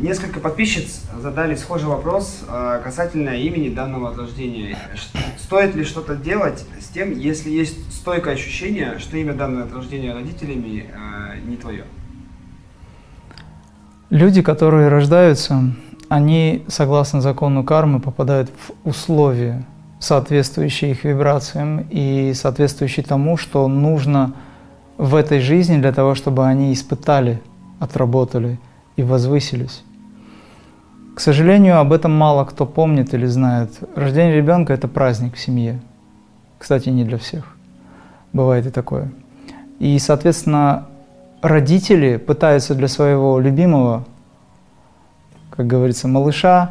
Несколько подписчиц задали схожий вопрос э, касательно имени данного от рождения. Стоит ли что-то делать с тем, если есть стойкое ощущение, что имя данное от рождения родителями э, не твое? Люди, которые рождаются, они, согласно закону кармы, попадают в условия, соответствующие их вибрациям и соответствующие тому, что нужно в этой жизни для того, чтобы они испытали, отработали и возвысились. К сожалению, об этом мало кто помнит или знает. Рождение ребенка – это праздник в семье. Кстати, не для всех. Бывает и такое. И, соответственно, родители пытаются для своего любимого, как говорится, малыша,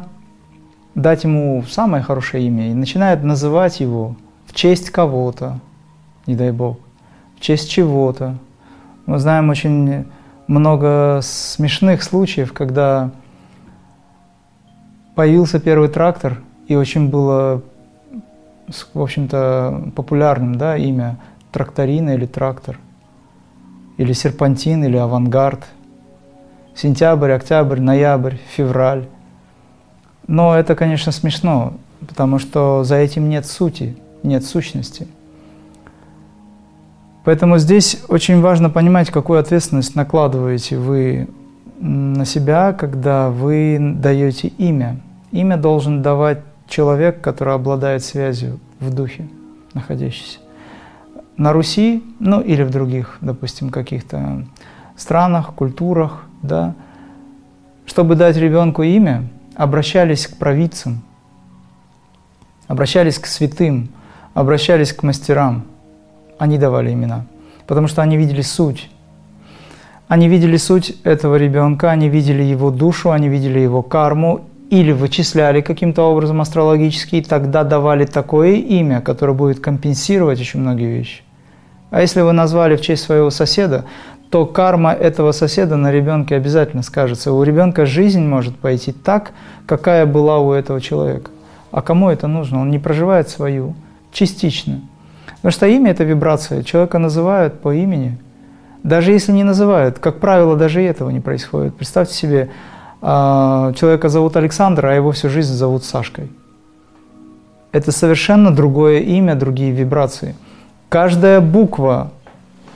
дать ему самое хорошее имя и начинают называть его в честь кого-то, не дай бог, в честь чего-то. Мы знаем очень много смешных случаев, когда появился первый трактор, и очень было, в общем-то, популярным да, имя тракторина или трактор, или серпантин, или авангард. Сентябрь, октябрь, ноябрь, февраль. Но это, конечно, смешно, потому что за этим нет сути, нет сущности. Поэтому здесь очень важно понимать, какую ответственность накладываете вы на себя, когда вы даете имя – Имя должен давать человек, который обладает связью в духе находящийся. На Руси, ну или в других, допустим, каких-то странах, культурах, да, чтобы дать ребенку имя, обращались к провидцам, обращались к святым, обращались к мастерам. Они давали имена, потому что они видели суть. Они видели суть этого ребенка, они видели его душу, они видели его карму, или вычисляли каким-то образом астрологически, и тогда давали такое имя, которое будет компенсировать очень многие вещи. А если вы назвали в честь своего соседа, то карма этого соседа на ребенке обязательно скажется. У ребенка жизнь может пойти так, какая была у этого человека. А кому это нужно? Он не проживает свою, частично. Потому что имя – это вибрация. Человека называют по имени. Даже если не называют, как правило, даже этого не происходит. Представьте себе, человека зовут Александр, а его всю жизнь зовут Сашкой. Это совершенно другое имя, другие вибрации. Каждая буква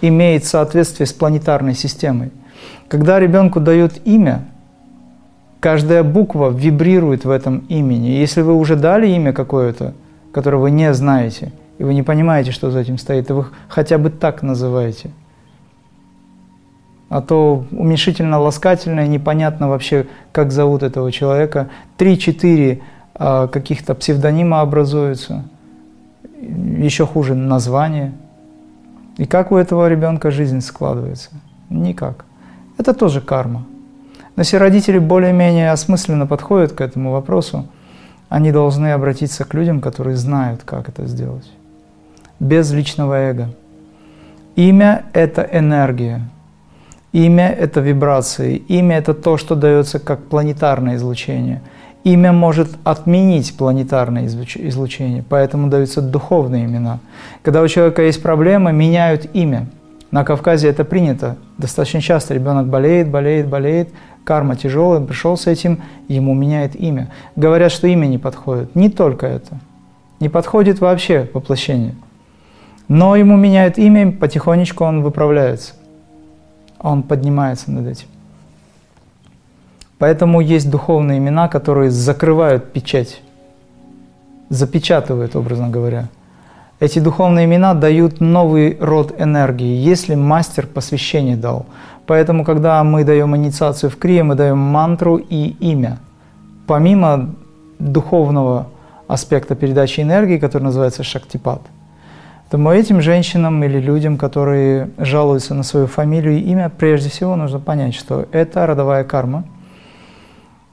имеет соответствие с планетарной системой. Когда ребенку дают имя, каждая буква вибрирует в этом имени. Если вы уже дали имя какое-то, которое вы не знаете, и вы не понимаете, что за этим стоит, и вы хотя бы так называете – а то уменьшительно-ласкательное, непонятно вообще, как зовут этого человека. Три-четыре а, каких-то псевдонима образуются, еще хуже название. И как у этого ребенка жизнь складывается? Никак. Это тоже карма. Но если родители более-менее осмысленно подходят к этому вопросу, они должны обратиться к людям, которые знают, как это сделать. Без личного эго. Имя – это энергия. Имя – это вибрации, имя – это то, что дается как планетарное излучение. Имя может отменить планетарное излучение, поэтому даются духовные имена. Когда у человека есть проблема, меняют имя. На Кавказе это принято. Достаточно часто ребенок болеет, болеет, болеет, карма тяжелая, пришел с этим, ему меняет имя. Говорят, что имя не подходит. Не только это. Не подходит вообще воплощение. Но ему меняют имя, потихонечку он выправляется он поднимается над этим. Поэтому есть духовные имена, которые закрывают печать, запечатывают, образно говоря. Эти духовные имена дают новый род энергии, если мастер посвящение дал. Поэтому, когда мы даем инициацию в крие, мы даем мантру и имя. Помимо духовного аспекта передачи энергии, который называется шактипат – Поэтому этим женщинам или людям, которые жалуются на свою фамилию и имя, прежде всего нужно понять, что это родовая карма.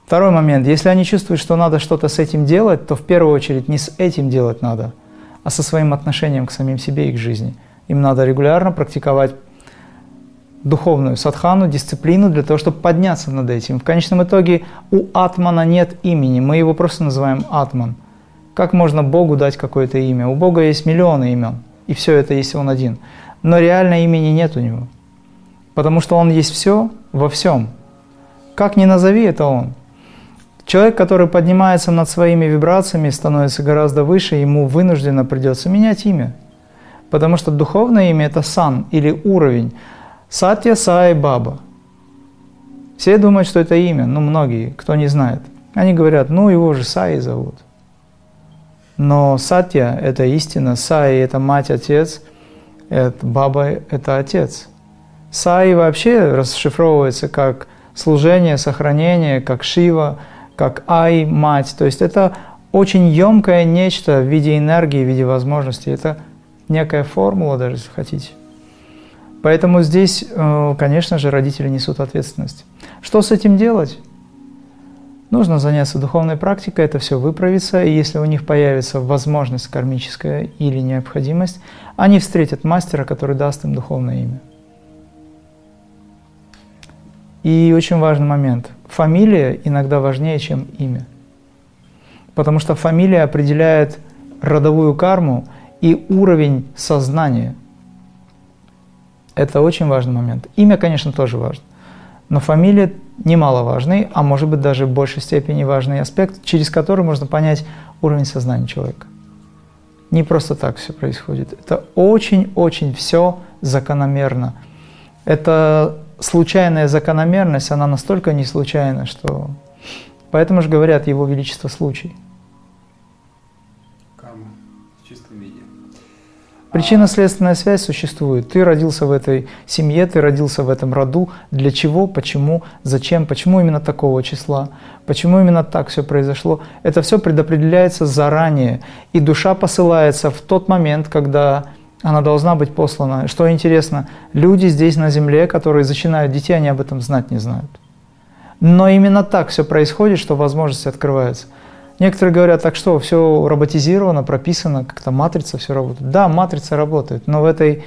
Второй момент. Если они чувствуют, что надо что-то с этим делать, то в первую очередь не с этим делать надо, а со своим отношением к самим себе и к жизни. Им надо регулярно практиковать духовную садхану, дисциплину для того, чтобы подняться над этим. В конечном итоге у атмана нет имени, мы его просто называем атман. Как можно Богу дать какое-то имя? У Бога есть миллионы имен и все это, если он один. Но реально имени нет у него. Потому что он есть все во всем. Как ни назови, это он. Человек, который поднимается над своими вибрациями, становится гораздо выше, ему вынужденно придется менять имя. Потому что духовное имя – это сан или уровень. Сатья, Сай, Баба. Все думают, что это имя, ну многие, кто не знает. Они говорят, ну его же Саи зовут. Но Сатья – это истина, Саи – это мать, отец, это Баба – это отец. Саи вообще расшифровывается как служение, сохранение, как Шива, как Ай – мать. То есть это очень емкое нечто в виде энергии, в виде возможностей. Это некая формула даже, если хотите. Поэтому здесь, э, конечно же, родители несут ответственность. Что с этим делать? Нужно заняться духовной практикой, это все выправится, и если у них появится возможность кармическая или необходимость, они встретят мастера, который даст им духовное имя. И очень важный момент. Фамилия иногда важнее, чем имя. Потому что фамилия определяет родовую карму и уровень сознания. Это очень важный момент. Имя, конечно, тоже важно. Но фамилия немаловажный, а может быть даже в большей степени важный аспект, через который можно понять уровень сознания человека. Не просто так все происходит. Это очень-очень все закономерно. Это случайная закономерность, она настолько не случайна, что... Поэтому же говорят Его Величество случай. Причинно-следственная связь существует. Ты родился в этой семье, ты родился в этом роду. Для чего, почему, зачем, почему именно такого числа, почему именно так все произошло. Это все предопределяется заранее. И душа посылается в тот момент, когда она должна быть послана. Что интересно, люди здесь на земле, которые зачинают детей, они об этом знать не знают. Но именно так все происходит, что возможности открываются – Некоторые говорят, так что, все роботизировано, прописано, как-то матрица все работает. Да, матрица работает, но в этой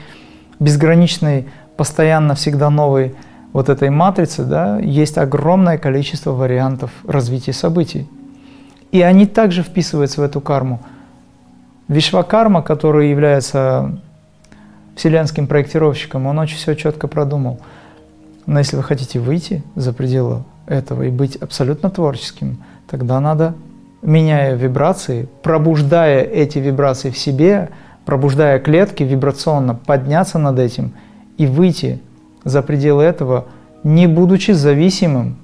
безграничной, постоянно всегда новой вот этой матрице да, есть огромное количество вариантов развития событий. И они также вписываются в эту карму. Вишвакарма, который является вселенским проектировщиком, он очень все четко продумал. Но если вы хотите выйти за пределы этого и быть абсолютно творческим, тогда надо меняя вибрации, пробуждая эти вибрации в себе, пробуждая клетки вибрационно, подняться над этим и выйти за пределы этого, не будучи зависимым,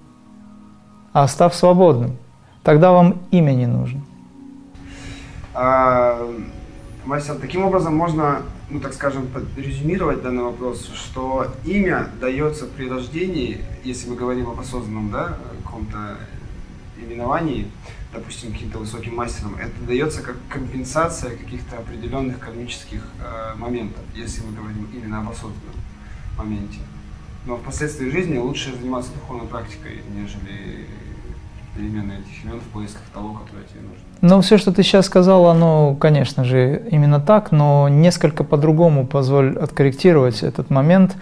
а став свободным. Тогда вам имя не нужно. А, мастер, таким образом можно, ну так скажем, резюмировать данный вопрос, что имя дается при рождении, если мы говорим об осознанном да, каком-то именовании, допустим, каким-то высоким мастером, это дается как компенсация каких-то определенных кармических э, моментов, если мы говорим именно об осознанном моменте. Но впоследствии жизни лучше заниматься духовной практикой, нежели перемены этих имен в поисках того, которое тебе нужно. Ну, все, что ты сейчас сказал, оно, конечно же, именно так, но несколько по-другому позволь откорректировать этот момент.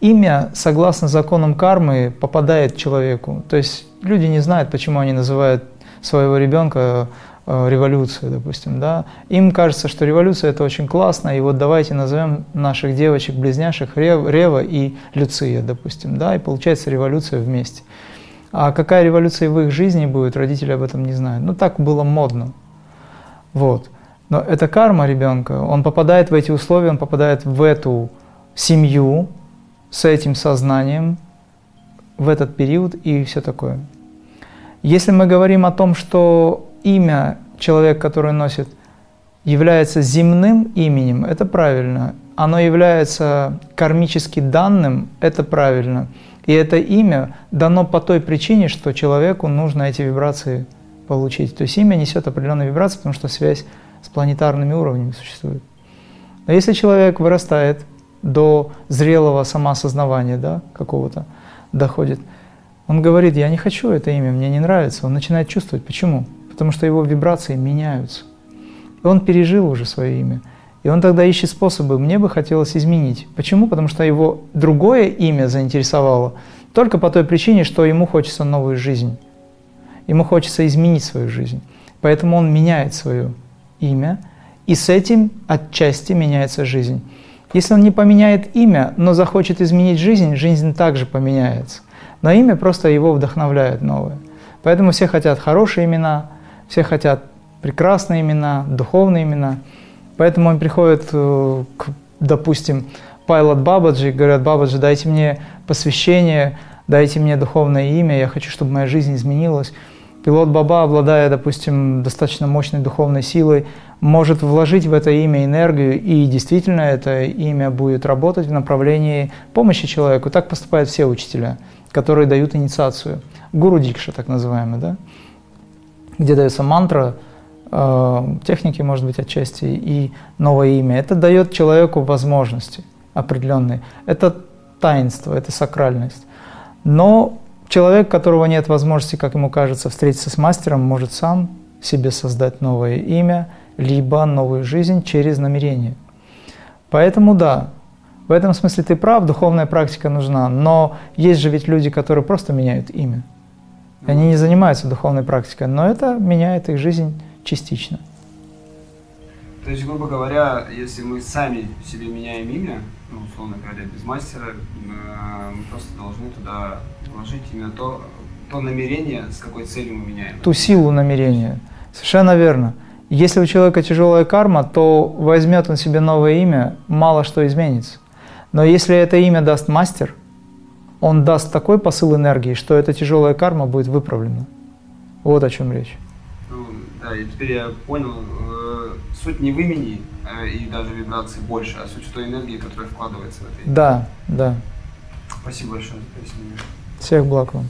Имя, согласно законам кармы, попадает человеку. То есть люди не знают, почему они называют своего ребенка э, революцию, допустим, да, им кажется, что революция это очень классно, и вот давайте назовем наших девочек-близняшек Рева и Люция, допустим, да, и получается революция вместе. А какая революция в их жизни будет, родители об этом не знают. Ну, так было модно. Вот. Но это карма ребенка. Он попадает в эти условия, он попадает в эту семью с этим сознанием в этот период и все такое. Если мы говорим о том, что имя человек, который носит, является земным именем, это правильно. Оно является кармически данным, это правильно. И это имя дано по той причине, что человеку нужно эти вибрации получить. То есть имя несет определенные вибрации, потому что связь с планетарными уровнями существует. Но если человек вырастает до зрелого самоосознавания да, какого-то, доходит – он говорит, я не хочу это имя, мне не нравится. Он начинает чувствовать. Почему? Потому что его вибрации меняются. И он пережил уже свое имя. И он тогда ищет способы, мне бы хотелось изменить. Почему? Потому что его другое имя заинтересовало только по той причине, что ему хочется новую жизнь. Ему хочется изменить свою жизнь. Поэтому он меняет свое имя, и с этим отчасти меняется жизнь. Если он не поменяет имя, но захочет изменить жизнь, жизнь также поменяется. Но имя просто его вдохновляет новое. Поэтому все хотят хорошие имена, все хотят прекрасные имена, духовные имена. Поэтому он приходит э, к, допустим, Пайлот Бабаджи, говорят, Бабаджи, дайте мне посвящение, дайте мне духовное имя, я хочу, чтобы моя жизнь изменилась. Пилот Баба, обладая, допустим, достаточно мощной духовной силой, может вложить в это имя энергию, и действительно это имя будет работать в направлении помощи человеку. Так поступают все учителя, которые дают инициацию. Гуру Дикша, так называемый, да? где дается мантра, э, техники, может быть, отчасти, и новое имя. Это дает человеку возможности определенные. Это таинство, это сакральность. Но человек, у которого нет возможности, как ему кажется, встретиться с мастером, может сам себе создать новое имя, либо новую жизнь через намерение. Поэтому да, в этом смысле ты прав, духовная практика нужна, но есть же ведь люди, которые просто меняют имя. Они не занимаются духовной практикой, но это меняет их жизнь частично. То есть, грубо говоря, если мы сами себе меняем имя, ну, условно говоря, без мастера, э, мы просто должны туда вложить именно то, то намерение, с какой целью мы меняем. Ту силу намерения. Совершенно верно. Если у человека тяжелая карма, то возьмет он себе новое имя, мало что изменится. Но если это имя даст мастер, он даст такой посыл энергии, что эта тяжелая карма будет выправлена. Вот о чем речь. Ну, да, и теперь я понял, э, суть не в имени э, и даже вибрации больше, а суть в той энергии, которая вкладывается в это имя. Да, да. Спасибо большое за пояснение. Всех благ вам.